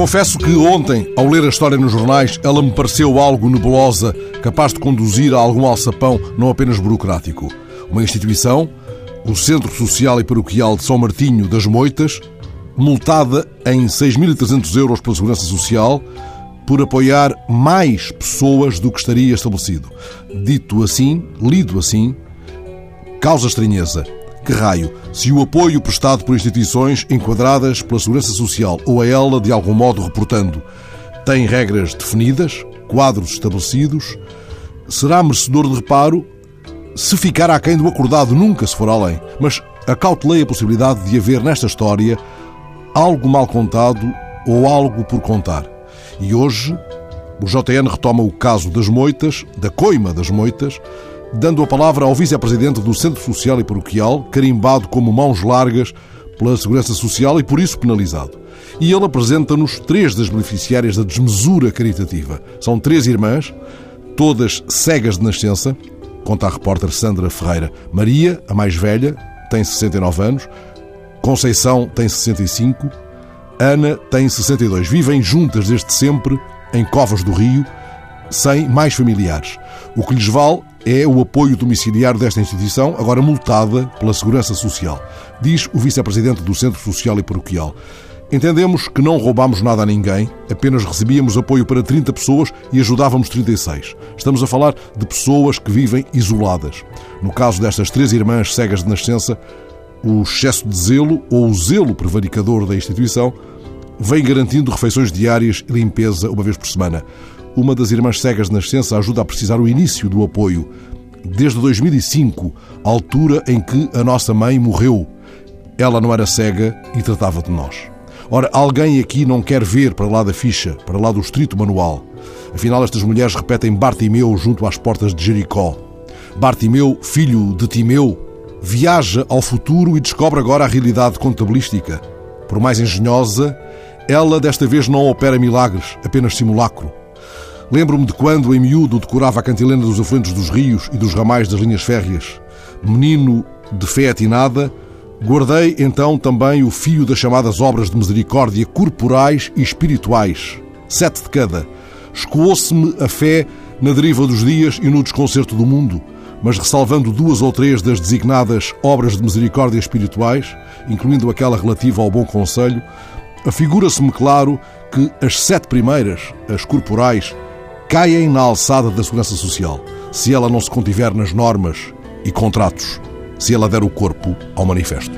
Confesso que ontem, ao ler a história nos jornais, ela me pareceu algo nebulosa, capaz de conduzir a algum alçapão não apenas burocrático. Uma instituição, o Centro Social e Paroquial de São Martinho das Moitas, multada em 6.300 euros pela Segurança Social por apoiar mais pessoas do que estaria estabelecido. Dito assim, lido assim, causa estranheza. Que raio, se o apoio prestado por instituições enquadradas pela Segurança Social ou a ela de algum modo reportando tem regras definidas, quadros estabelecidos, será merecedor de reparo se ficar aquém do acordado, nunca se for além. Mas acautelei a possibilidade de haver nesta história algo mal contado ou algo por contar. E hoje o JN retoma o caso das moitas, da coima das moitas, dando a palavra ao vice-presidente do Centro Social e Paroquial, carimbado como mãos largas pela Segurança Social e por isso penalizado. E ele apresenta-nos três das beneficiárias da desmesura caritativa. São três irmãs, todas cegas de nascença, conta a repórter Sandra Ferreira. Maria, a mais velha, tem 69 anos, Conceição tem 65, Ana tem 62. Vivem juntas desde sempre em Covas do Rio, sem mais familiares. O que lhes vale é o apoio domiciliário desta instituição, agora multada pela Segurança Social, diz o vice-presidente do Centro Social e Paroquial. Entendemos que não roubámos nada a ninguém, apenas recebíamos apoio para 30 pessoas e ajudávamos 36. Estamos a falar de pessoas que vivem isoladas. No caso destas três irmãs cegas de nascença, o excesso de zelo ou o zelo prevaricador da instituição vem garantindo refeições diárias e limpeza uma vez por semana. Uma das irmãs cegas de nascença ajuda a precisar o início do apoio. Desde 2005, altura em que a nossa mãe morreu. Ela não era cega e tratava de nós. Ora, alguém aqui não quer ver para lá da ficha, para lá do estrito manual. Afinal, estas mulheres repetem Bartimeu junto às portas de Jericó. Bartimeu, filho de Timeu, viaja ao futuro e descobre agora a realidade contabilística. Por mais engenhosa, ela desta vez não opera milagres, apenas simulacro. Lembro-me de quando, em miúdo, decorava a cantilena dos afluentes dos rios e dos ramais das linhas férreas. Menino de fé atinada, guardei então também o fio das chamadas obras de misericórdia corporais e espirituais. Sete de cada. Escoou-se-me a fé na deriva dos dias e no desconcerto do mundo, mas ressalvando duas ou três das designadas obras de misericórdia espirituais, incluindo aquela relativa ao bom conselho, afigura-se-me claro que as sete primeiras, as corporais, caem na alçada da segurança social se ela não se contiver nas normas e contratos, se ela der o corpo ao manifesto.